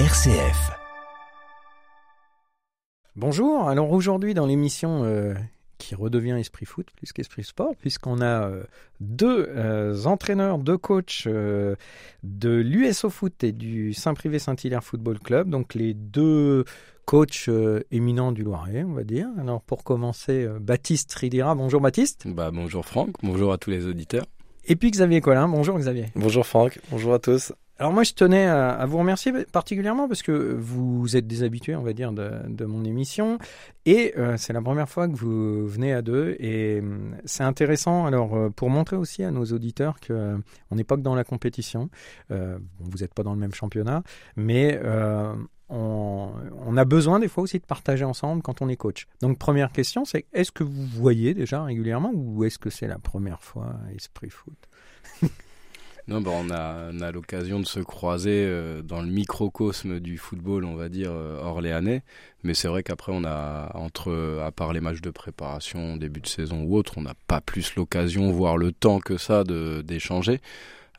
RCF. Bonjour, alors aujourd'hui dans l'émission euh, qui redevient Esprit Foot plus qu'Esprit Sport, puisqu'on a euh, deux euh, entraîneurs, deux coachs euh, de l'USO Foot et du Saint-Privé Saint-Hilaire Football Club, donc les deux coachs euh, éminents du Loiret, on va dire. Alors pour commencer, euh, Baptiste Ridira, bonjour Baptiste. Bah, bonjour Franck, bonjour à tous les auditeurs. Et puis Xavier Collin, bonjour Xavier. Bonjour Franck, bonjour à tous. Alors moi je tenais à, à vous remercier particulièrement parce que vous êtes des habitués on va dire de, mon émission. Et euh, c'est la première fois que vous venez à deux et hum, c'est intéressant. Alors euh, pour montrer aussi à nos auditeurs que euh, n'est pas que dans la compétition, vous n'êtes pas dans le même championnat mais on, on a besoin des fois aussi de partager ensemble quand on est coach. Donc première question c'est est-ce que vous voyez déjà régulièrement ou est-ce que c'est la première fois Esprit Foot? Non, bah, on a, on a l'occasion de se croiser euh, dans le microcosme du football, on va dire, euh, orléanais. Mais c'est vrai qu'après, on a, entre, à part les matchs de préparation, début de saison ou autre, on n'a pas plus l'occasion, voire le temps que ça, d'échanger.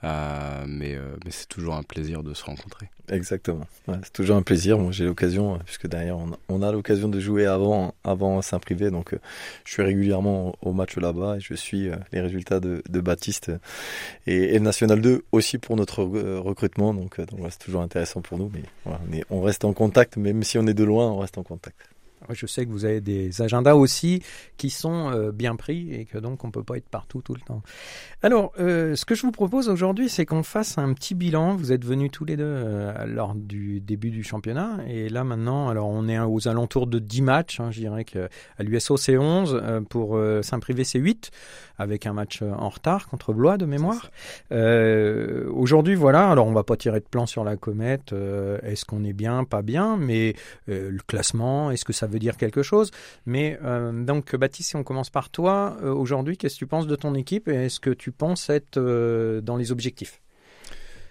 Euh, mais euh, mais c'est toujours un plaisir de se rencontrer. Exactement. C'est toujours un plaisir. Moi, j'ai l'occasion, euh, puisque derrière, on a, on a l'occasion de jouer avant, avant Saint-Privé. Donc, je suis régulièrement au match là-bas et je suis les résultats de, Baptiste et, National 2 aussi pour notre recrutement. Donc, c'est toujours intéressant pour nous. Mais on, on reste en contact, même si on est de loin, on reste en contact. Je sais que vous avez des agendas aussi qui sont euh, bien pris et que donc on peut pas être partout tout le temps. Alors, euh, ce que je vous propose aujourd'hui, c'est qu'on fasse un petit bilan. Vous êtes venus tous les deux euh, lors du début du championnat et là maintenant, alors on est aux alentours de 10 matchs. hein, je dirais que à l'USO c'est 11, euh, pour Saint-Privé c'est 8, avec un match en retard contre Blois de mémoire. Aujourd'hui, voilà. Alors on va pas tirer de plan sur la comète. est-ce qu'on est bien, pas bien, mais le classement, est-ce que ça veut dire quelque chose Mais euh, donc, Baptiste, si on commence par toi, euh, aujourd'hui, qu'est-ce que tu penses de ton équipe et est-ce que tu penses être euh, dans les objectifs?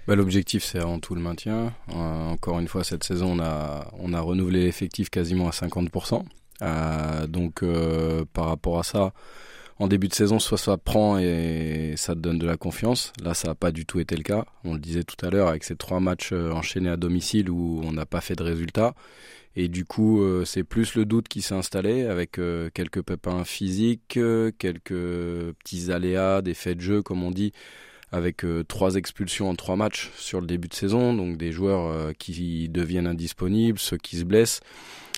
Bah, l'objectif, c'est avant tout le maintien. Encore une fois, cette saison, on a, on a renouvelé l'effectif quasiment à 50%. Euh, donc, par rapport à ça, en début de saison, soit ça prend et ça te donne de la confiance. Là, ça n'a pas du tout été le cas. On le disait tout à l'heure avec ces trois matchs euh, enchaînés à domicile où on n'a pas fait de résultats. Et du coup, euh, c'est plus le doute qui s'est installé avec euh, quelques pépins physiques, quelques petits aléas, des faits de jeu, comme on dit, avec trois expulsions en trois matchs sur le début de saison, donc des joueurs qui deviennent indisponibles, ceux qui se blessent.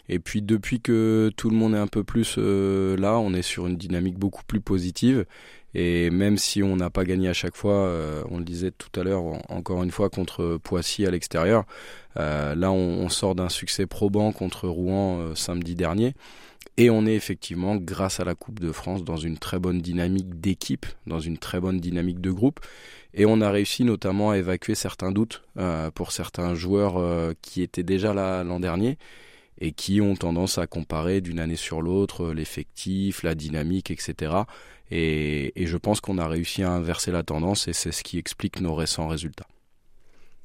Et puis depuis que tout le monde est un peu plus euh, là, on est sur une dynamique beaucoup plus positive. Et même si on n'a pas gagné à chaque fois, euh, on le disait tout à l'heure, en- encore une fois contre Poissy à l'extérieur, euh, là on, sort d'un succès probant contre Rouen samedi dernier. Et on est effectivement, grâce à la Coupe de France, dans une très bonne dynamique d'équipe, dans une très bonne dynamique de groupe. Et on a réussi notamment à évacuer certains doutes pour certains joueurs qui étaient déjà là l'an dernier et qui ont tendance à comparer d'une année sur l'autre euh, l'effectif, la dynamique, etc. Et, je pense qu'on a réussi à inverser la tendance et c'est ce qui explique nos récents résultats.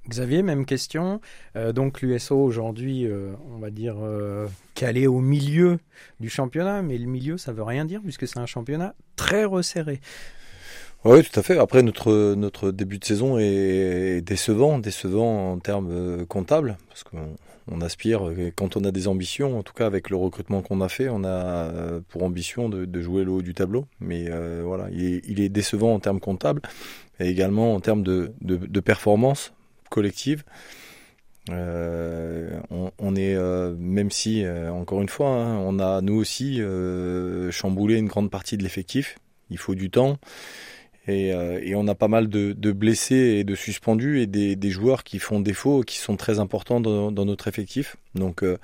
Xavier, même question. Euh, donc l'USO aujourd'hui, euh, on va dire euh, calé au milieu du championnat, mais le milieu, ça veut rien dire puisque c'est un championnat très resserré. Oui, tout à fait. Après, notre, notre début de saison est décevant, décevant en termes euh, comptables, parce qu'on on aspire, euh, quand on a des ambitions, en tout cas avec le recrutement qu'on a fait, on a euh, pour ambition de, de jouer le haut du tableau. Mais euh, voilà, il est, il est décevant en termes comptables et également en termes de, de, de performance collective. Euh, on, on est, euh, même si, encore une fois, hein, on a nous aussi chamboulé une grande partie de l'effectif. Il faut du temps. Et, euh, et on a pas mal de, de blessés et de suspendus et des, des joueurs qui font défaut, qui sont très importants dans, dans notre effectif. Donc, euh,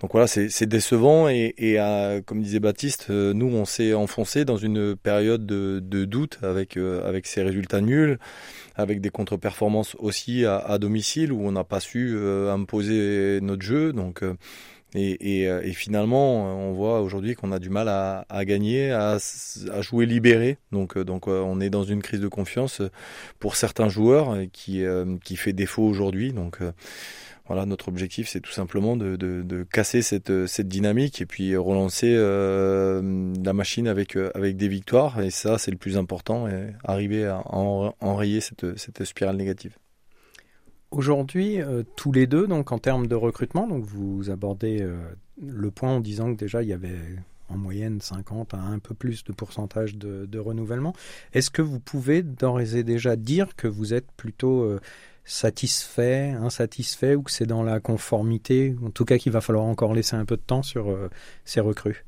donc voilà, c'est décevant. Et, et euh, comme disait Baptiste, euh, nous, on s'est enfoncé dans une période de, de doute avec, euh, avec ces résultats nuls, avec des contre-performances aussi à, à domicile où on n'a pas su euh, imposer notre jeu. Donc, euh, et, et, euh, et finalement, on voit aujourd'hui qu'on a du mal à, à gagner, à, à jouer libéré. Donc, euh, donc euh, on est dans une crise de confiance pour certains joueurs euh, qui, euh, qui fait défaut aujourd'hui. Donc euh, voilà, notre objectif, c'est tout simplement de, de, de casser cette, cette dynamique et puis relancer euh, la machine avec, euh, avec des victoires. Et ça, c'est le plus important, et arriver à en- enrayer cette, cette spirale négative. Aujourd'hui, euh, tous les deux, donc en termes de recrutement, donc vous abordez euh, le point en disant que déjà il y avait en moyenne 50 à un peu plus de pourcentage de, renouvellement. Est-ce que vous pouvez d'ores et déjà dire que vous êtes plutôt euh, satisfait, insatisfait ou que c'est dans la conformité, en tout cas qu'il va falloir encore laisser un peu de temps sur ces recrues?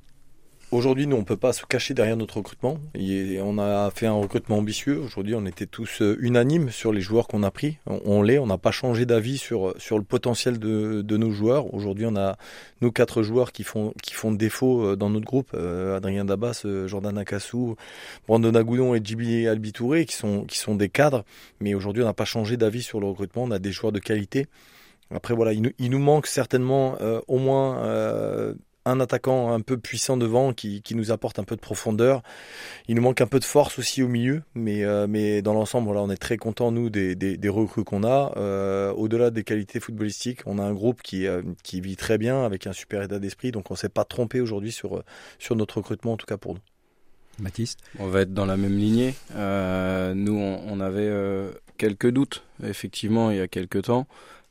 Aujourd'hui, nous, on peut pas se cacher derrière notre recrutement. On a fait un recrutement ambitieux. Aujourd'hui, on était tous euh, unanimes sur les joueurs qu'on a pris. On, l'est. On n'a pas changé d'avis sur sur le potentiel de, de nos joueurs. Aujourd'hui, on a nos quatre joueurs qui font qui font défaut euh, dans notre groupe. Euh, Adrien Dabas, Jordan Akassou, Brandon Agoudon et Djibi Albitouré, qui sont qui sont des cadres. Mais aujourd'hui, on n'a pas changé d'avis sur le recrutement. On a des joueurs de qualité. Après, voilà, il nous manque certainement au moins un attaquant un peu puissant devant qui, qui, nous apporte un peu de profondeur. Il nous manque un peu de force aussi au milieu, mais, euh, mais dans l'ensemble, voilà, on est très content nous des, des, des recrues qu'on a. Euh, Au-delà des qualités footballistiques, on a un groupe qui, euh, qui vit très bien avec un super état d'esprit, donc on s'est pas trompé aujourd'hui sur, sur notre recrutement, en tout cas pour nous. Baptiste On va être dans la même lignée. Euh, nous, on, on avait quelques doutes, effectivement, il y a quelques temps.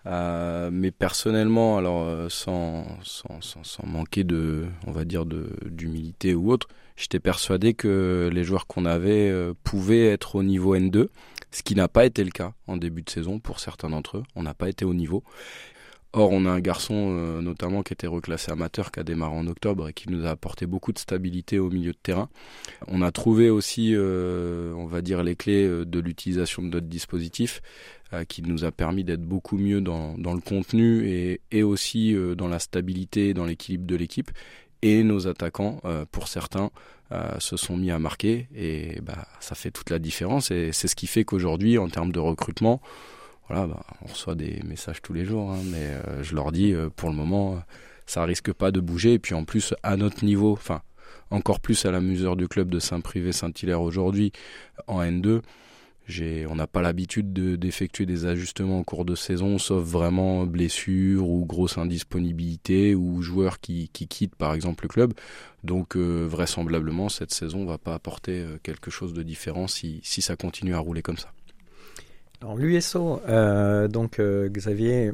Euh, mais personnellement, alors euh, sans, sans, sans, sans, manquer de, on va dire, d'humilité ou autre, j'étais persuadé que les joueurs qu'on avait euh, pouvaient être au niveau N2, ce qui n'a pas été le cas en début de saison pour certains d'entre eux. On n'a pas été au niveau. Or, on a un garçon notamment qui était reclassé amateur, qui a démarré en octobre et qui nous a apporté beaucoup de stabilité au milieu de terrain. On a trouvé aussi, on va dire, les clés de l'utilisation de notre dispositif. Euh, qui nous a permis d'être beaucoup mieux dans, le contenu et, aussi euh, dans la stabilité, dans l'équilibre de l'équipe. Et nos attaquants, euh, pour certains, se sont mis à marquer et bah, ça fait toute la différence. Et c'est ce qui fait qu'aujourd'hui, en termes de recrutement, bah, on reçoit des messages tous les jours, hein, mais je leur dis, pour le moment, ça risque pas de bouger. Et puis en plus, à notre niveau, encore plus à la mesure du club de Saint-Privé-Saint-Hilaire aujourd'hui en N2, on n'a pas l'habitude d'effectuer des ajustements en cours de saison, sauf vraiment blessure ou grosse indisponibilité ou joueurs qui, qui quittent par exemple le club. Donc euh, vraisemblablement cette saison va pas apporter euh, quelque chose de différent si ça continue à rouler comme ça. Alors l'USO, euh, donc Xavier,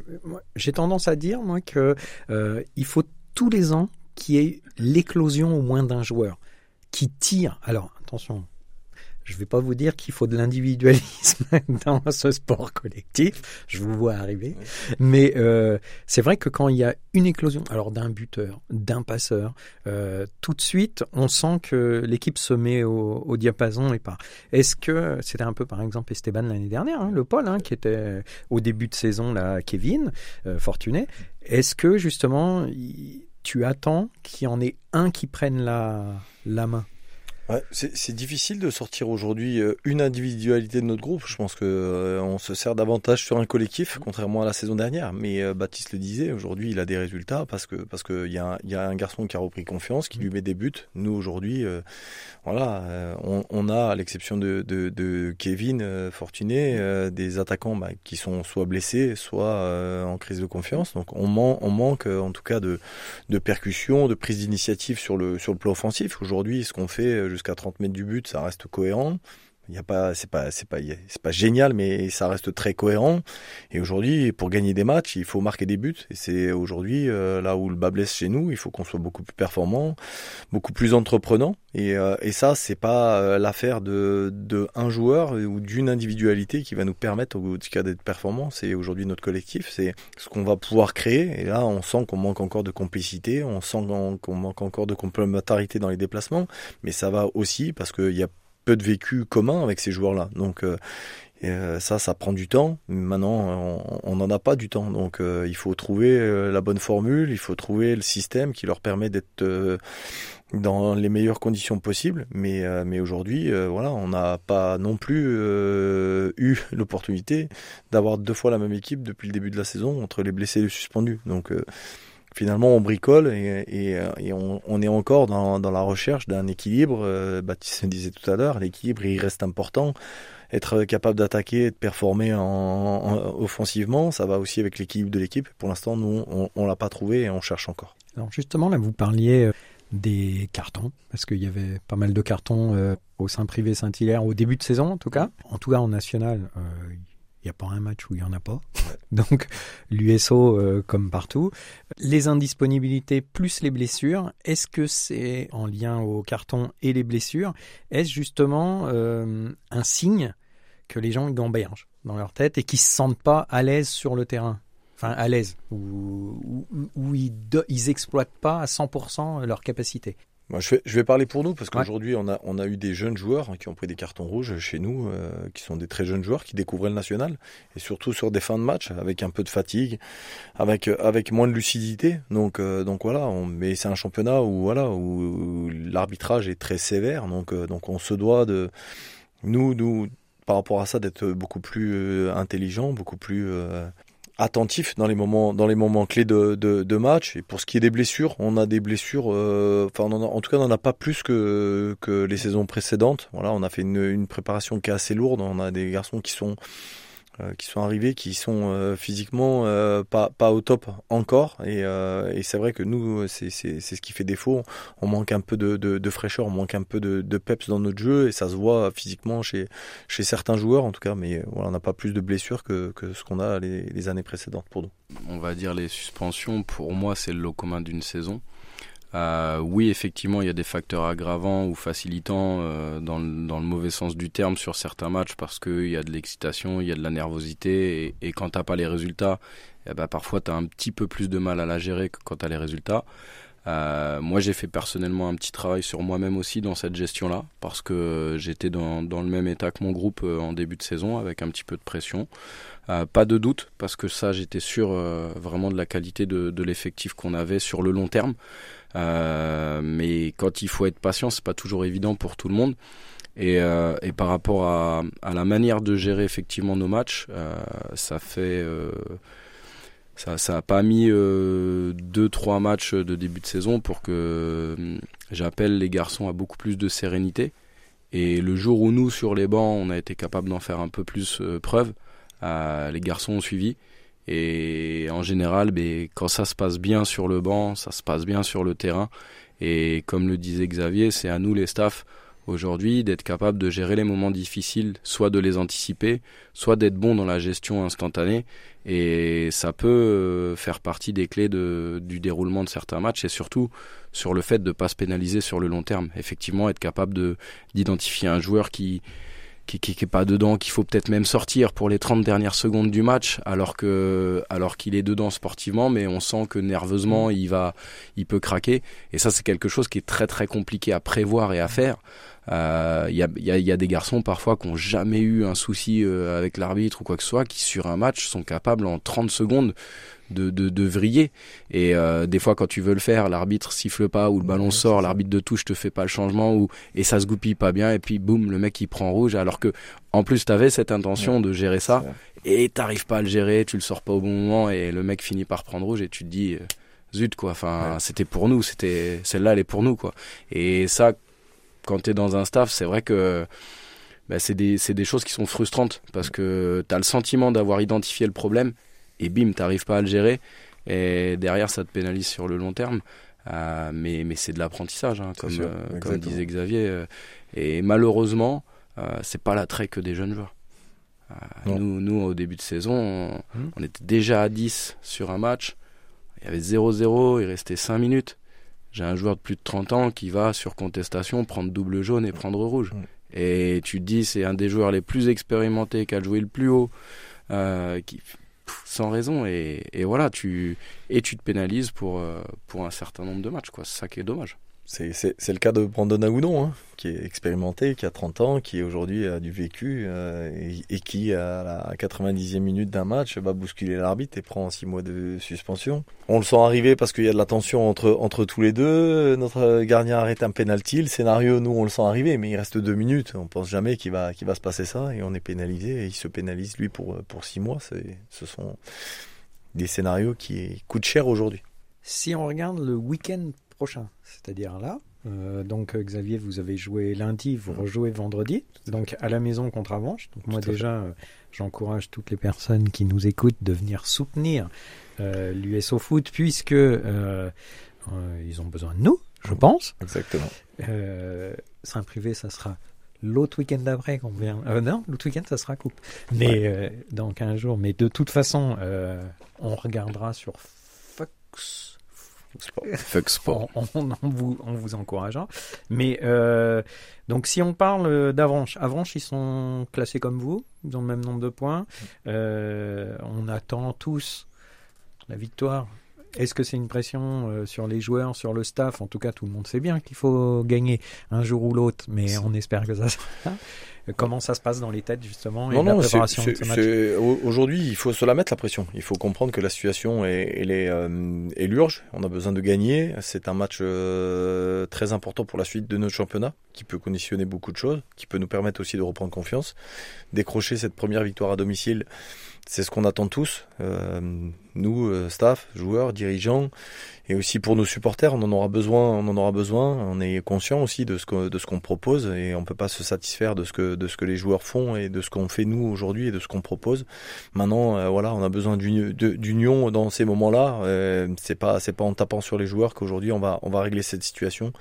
j'ai tendance à dire moi que il faut tous les ans qu'il y ait l'éclosion au moins d'un joueur qui tire. Alors attention, je ne vais pas vous dire qu'il faut de l'individualisme dans ce sport collectif, je vous vois arriver, mais euh, c'est vrai que quand il y a une éclosion, alors d'un buteur, d'un passeur, euh, tout de suite, on sent que l'équipe se met au, diapason et pas. Est-ce que c'était un peu par exemple Esteban l'année dernière, hein, le Paul, hein, qui était au début de saison là, Kevin, euh, fortuné. Est-ce que justement tu attends qu'il y en ait un qui prenne la, la main? C'est difficile de sortir aujourd'hui euh, une individualité de notre groupe. Je pense que euh, on se sert davantage sur un collectif, contrairement à la saison dernière. Mais euh, Baptiste le disait, aujourd'hui, il a des résultats parce que parce que il y, a un, garçon qui a repris confiance, qui lui met des buts. Nous aujourd'hui, voilà, on, a à l'exception de, Kevin Fortuné, des attaquants bah, qui sont soit blessés, soit en crise de confiance. Donc on, man on manque en tout cas de de percussion, de prise d'initiative sur le sur le plan offensif. Aujourd'hui, ce qu'on fait jusqu'à 30 mètres du but, ça reste cohérent. Il y a pas, c'est pas, c'est pas, c'est pas génial, mais ça reste très cohérent. Et aujourd'hui, pour gagner des matchs, il faut marquer des buts. Et c'est aujourd'hui euh, là où le bas blesse chez nous. Il faut qu'on soit beaucoup plus performant, beaucoup plus entreprenant. Et, euh, et ça, c'est pas euh, l'affaire de, de un joueur ou d'une individualité qui va nous permettre au cas d'être performant. C'est aujourd'hui notre collectif. C'est ce qu'on va pouvoir créer. Et là, on sent qu'on manque encore de complicité. On sent qu'on manque encore de complémentarité dans les déplacements. Mais ça va aussi parce qu'il y a peu de vécu commun avec ces joueurs-là. Donc euh, euh, ça, ça prend du temps. Maintenant, on n'en a pas du temps. Donc euh, il faut trouver la bonne formule, il faut trouver le système qui leur permet d'être dans les meilleures conditions possibles. Mais, mais aujourd'hui, voilà, on n'a pas non plus eu l'opportunité d'avoir deux fois la même équipe depuis le début de la saison entre les blessés et les suspendus. Donc finalement on bricole et, et on, est encore dans, la recherche d'un équilibre. Euh, Baptiste disait tout à l'heure, l'équilibre il reste important. Être capable d'attaquer, de performer en, en, offensivement, ça va aussi avec l'équilibre de l'équipe. Pour l'instant, nous, on, on l'a pas trouvé et on cherche encore. Justement, là, vous parliez euh, des cartons, parce qu'il y avait pas mal de cartons euh, au sein privé Saint-Hilaire au début de saison, en tout cas. En tout cas, en national, euh, n'y a pas un match où il n'y en a pas. Donc l'USO comme partout. Les indisponibilités plus les blessures, est-ce que c'est en lien au carton et les blessures? Est-ce justement un signe que les gens gambergent dans leur tête et qui se sentent pas à l'aise sur le terrain? Enfin à l'aise, où, où, ils, ils exploitent pas à 100% leur capacité. Moi, je, vais, je vais parler pour nous parce qu'aujourd'hui, on, a, on a eu des jeunes joueurs qui ont pris des cartons rouges chez nous, euh, qui sont des très jeunes joueurs qui découvraient le national et surtout sur des fins de match avec un peu de fatigue, avec avec moins de lucidité. Donc euh, donc voilà, on, mais c'est un championnat où voilà où, l'arbitrage est très sévère. Donc euh, donc on se doit de nous nous par rapport à ça d'être beaucoup plus intelligent, beaucoup plus attentif dans les moments dans les moments clés de, de, match. Et pour ce qui est des blessures, on a des blessures. Euh, enfin, en tout cas, on n'en a pas plus que que les saisons précédentes. Voilà, on a fait une, une préparation qui est assez lourde. On a des garçons qui sont qui sont arrivés, qui sont euh, physiquement euh, pas, pas au top encore. Et, c'est vrai que nous, c'est ce qui fait défaut. On manque un peu de, de, fraîcheur, on manque un peu de, peps dans notre jeu, et ça se voit physiquement chez, chez certains joueurs en tout cas. Mais voilà, on n'a pas plus de blessures que, que ce qu'on a les années précédentes pour nous. On va dire les suspensions, pour moi, c'est le lot commun d'une saison. Euh, oui, effectivement, il y a des facteurs aggravants ou facilitants euh, dans, le, mauvais sens du terme sur certains matchs parce qu'il y a de l'excitation, il y a de la nervosité et, et quand t'as pas les résultats, eh ben, parfois tu as un petit peu plus de mal à la gérer que quand tu as les résultats. Euh, moi, j'ai fait personnellement un petit travail sur moi-même aussi dans cette gestion-là, parce que j'étais dans, le même état que mon groupe en début de saison, avec un petit peu de pression. Pas de doute, parce que ça, j'étais sûr vraiment de la qualité de l'effectif qu'on avait sur le long terme. Euh, mais quand il faut être patient, c'est pas toujours évident pour tout le monde. Et, euh, par rapport à, la manière de gérer effectivement nos matchs, euh, ça fait ça ça a pas mis deux trois matchs de début de saison pour que j'appelle les garçons à beaucoup plus de sérénité. Et le jour où nous sur les bancs, on a été capable d'en faire un peu plus preuve, les garçons ont suivi. Et en général, ben, quand ça se passe bien sur le banc, ça se passe bien sur le terrain. Et comme le disait Xavier, c'est à nous les staffs aujourd'hui d'être capable de gérer les moments difficiles, soit de les anticiper, soit d'être bon dans la gestion instantanée. Et ça peut euh, faire partie des clés du déroulement de certains matchs et surtout sur le fait de ne pas se pénaliser sur le long terme. Effectivement, être capable de d'identifier un joueur qui qui, qui, est pas dedans, qu'il faut peut-être même sortir pour les 30 dernières secondes du match, alors que alors qu'il est dedans sportivement, mais on sent que nerveusement il va, il peut craquer. Et ça c'est quelque chose qui est très très compliqué à prévoir et à faire. Il euh, y, a, y, a, y, a, des garçons parfois qui ont jamais eu un souci euh, avec l'arbitre ou quoi que ce soit, qui sur un match sont capables en 30 secondes de, de, de vriller. Et euh, des fois, quand tu veux le faire, l'arbitre siffle pas ou le ballon sort, l'arbitre de touche te fait pas le changement ou et ça se goupille pas bien et puis boum, le mec il prend rouge. Alors que en plus, tu avais cette intention de gérer ça et t'arrives pas à le gérer, tu le sors pas au bon moment et le mec finit par prendre rouge et tu te dis euh, zut quoi. Enfin, c'était pour nous, c'était celle-là, elle est pour nous quoi. Et ça, quand t'es dans un staff, c'est vrai que bah, c'est des, des choses qui sont frustrantes parce que tu as le sentiment d'avoir identifié le problème et bim, t'arrives pas à le gérer. Et derrière, ça te pénalise sur le long terme. Euh, mais mais c'est de l'apprentissage, hein, comme, euh, comme disait Xavier. Euh, et malheureusement, euh, c'est pas l'attrait que des jeunes joueurs. nous, nous, au début de saison, on, on, était déjà à 10 sur un match. Il y avait 0-0, il restait 5 minutes. J'ai un joueur de plus de 30 ans qui va sur contestation prendre double jaune et prendre rouge. Hmm. Et tu te dis, c'est un des joueurs les plus expérimentés qui a joué le plus haut. Qui sans raison. Et, voilà tu et tu te pénalises pour euh, pour un certain nombre de matchs quoi. C'est ça qui est dommage c'est, le cas de Brandon Aoudon, hein, qui est expérimenté, qui a 30 ans, qui aujourd'hui a du vécu euh, et, qui, à la 90e minute d'un match, va bousculer l'arbitre et prend 6 mois de suspension. On le sent arriver parce qu'il y a de la tension entre, tous les deux. Notre gardien arrête un penalty. Le scénario, nous, on le sent arriver, mais il reste 2 minutes. On pense jamais qu'il va, se passer ça et on est pénalisé il se pénalise, lui, pour, pour 6 mois. Ce sont des scénarios qui coûtent cher aujourd'hui. Si on regarde le week-end prochain, c'est-à-dire là. Euh, donc euh, Xavier, vous avez joué lundi, vous mm. rejouez vendredi, donc à la maison contre Avanche. Donc moi déjà, euh, j'encourage toutes les personnes qui nous écoutent de venir soutenir euh, l'USO Foot puisque ils ont besoin de nous, je mm. pense. Exactement. Saint-Privé, ça sera l'autre week-end d'après qu'on vient. Euh, non, l'autre week-end, ça sera coupe. Mais euh, dans 15 jours. Mais de toute façon, euh, on regardera sur Fox. Sport. En, en- en vous, encourageant. Mais euh, donc, si on parle d'Avranches, Avranches, ils sont classés comme vous. Ils ont le même nombre de points. Euh, on attend tous la victoire. Est-ce que c'est une pression euh, sur les joueurs, sur le staff? En tout cas, tout le monde sait bien qu'il faut gagner un jour ou l'autre, mais on espère que ça sera. Euh, Comment ça se passe dans les têtes justement et Non, la non, c'est- préparation de ce match aujourd'hui, il faut se la mettre la pression. Il faut comprendre que la situation est, elle est, euh, est l'urge. On a besoin de gagner. C'est un match euh, très important pour la suite de notre championnat, qui peut conditionner beaucoup de choses, qui peut nous permettre aussi de reprendre confiance. Décrocher cette première victoire à domicile, c'est ce qu'on attend tous. Euh, nous, euh, staff, joueurs, dirigeants, et aussi pour nos supporters, on en aura besoin. On en aura besoin. On est conscient aussi de ce qu'on propose et on peut pas se satisfaire de ce que de ce que les joueurs font et de ce qu'on fait nous aujourd'hui et de ce qu'on propose. Maintenant, euh, voilà, on a besoin d'union dans ces moments-là. Euh, c'est pas c'est pas en tapant sur les joueurs qu'aujourd'hui on va on va régler cette situation.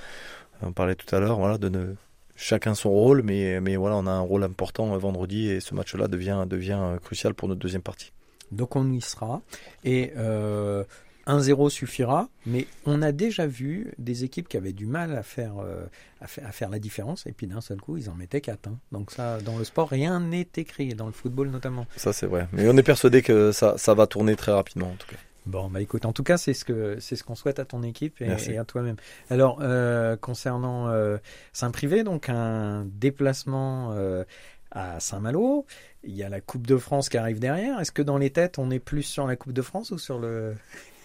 On parlait tout à l'heure, voilà, de ne- chacun son rôle, mais mais voilà, on a un rôle important euh, vendredi et ce match-là devient devient euh, crucial pour notre deuxième partie. Donc on y sera. Et euh, 1-0 suffira, mais on a déjà vu des équipes qui avaient du mal à faire, euh, à faire, à faire la différence, et puis d'un seul coup, ils en mettaient 4. Donc ça, dans le sport, rien n'est écrit, dans le football notamment. Ça c'est vrai. Mais on est persuadé que ça ça va tourner très rapidement en tout cas. Bon, bah écoute, en tout cas, c'est ce que c'est ce qu'on souhaite à ton équipe et, à toi-même. Alors, euh, concernant euh, Saint-Privé, donc un déplacement euh, à Saint-Malo, il y a la Coupe de France qui arrive derrière. Est-ce que dans les têtes, on est plus sur la Coupe de France ou sur le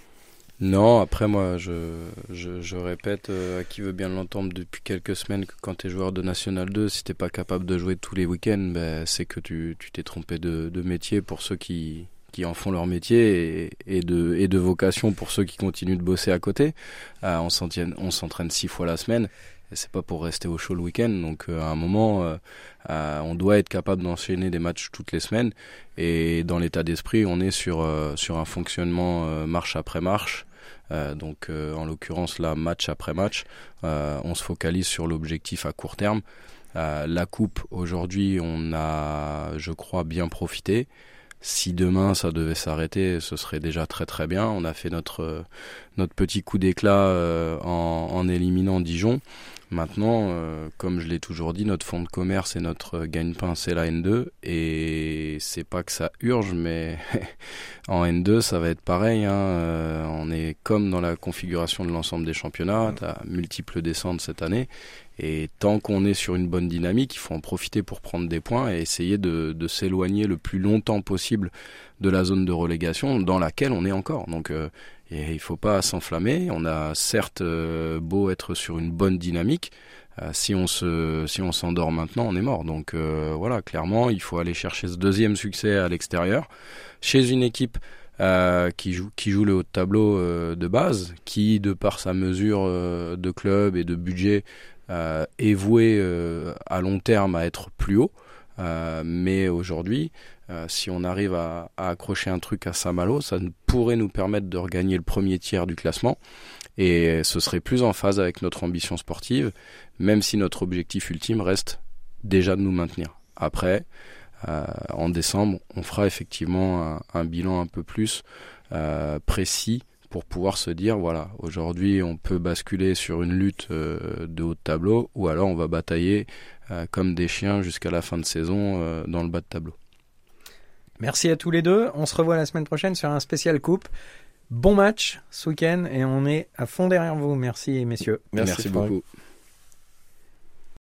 Non, après moi, je, je, je répète à qui veut bien l'entendre depuis quelques semaines que quand tu es joueur de National 2, si t'es pas capable de jouer tous les week-ends, ben, c'est que tu tu t'es trompé de, de métier pour ceux qui, qui en font leur métier et, de, vocation pour ceux qui continuent de bosser à côté. Euh, on s'entraîne six fois la semaine. et C'est pas pour rester au chaud le week-end, donc euh, à un moment, euh, on doit être capable d'enchaîner des matchs toutes les semaines. Et dans l'état d'esprit, on est sur un fonctionnement marche après marche. Donc en l'occurrence là match après match, on se focalise sur l'objectif à court terme. La coupe aujourd'hui, on a, je crois, bien profité. Si demain ça devait s'arrêter, ce serait déjà très très bien. On a fait notre euh, notre petit coup d'éclat euh, en, en éliminant Dijon. Maintenant, euh, comme je l'ai toujours dit, notre fonds de commerce et notre gagne-pain, c'est la N2. Et c'est pas que ça urge, mais en N2, ça va être pareil. Hein. Euh, on est comme dans la configuration de l'ensemble des championnats. Tu as multiples descentes cette année. Et tant qu'on est sur une bonne dynamique, il faut en profiter pour prendre des points et essayer de, s'éloigner le plus longtemps possible de la zone de relégation dans laquelle on est encore. Donc euh, et il faut pas s'enflammer. On a certes euh, beau être sur une bonne dynamique. euh, si on se, si on s'endort maintenant, on est mort. Donc euh, voilà, clairement, il faut aller chercher ce deuxième succès à l'extérieur, chez une équipe qui joue, qui joue le haut de tableau de base, qui de par sa mesure de club et de budget est voué euh, à long terme à être plus haut. Euh, mais aujourd'hui, euh, si on arrive à, accrocher un truc à Saint-Malo, ça pourrait nous permettre de regagner le premier tiers du classement. Et ce serait plus en phase avec notre ambition sportive, même si notre objectif ultime reste déjà de nous maintenir. Après, euh, en décembre, on fera effectivement un, bilan un peu plus euh, précis pour pouvoir se dire voilà aujourd'hui on peut basculer sur une lutte euh, de haut de tableau ou alors on va batailler euh, comme des chiens jusqu'à la fin de saison euh, dans le bas de tableau. Merci à tous les deux. On se revoit la semaine prochaine sur un spécial coupe. Bon match ce week-end et on est à fond derrière vous. Merci messieurs. Merci, Merci beaucoup.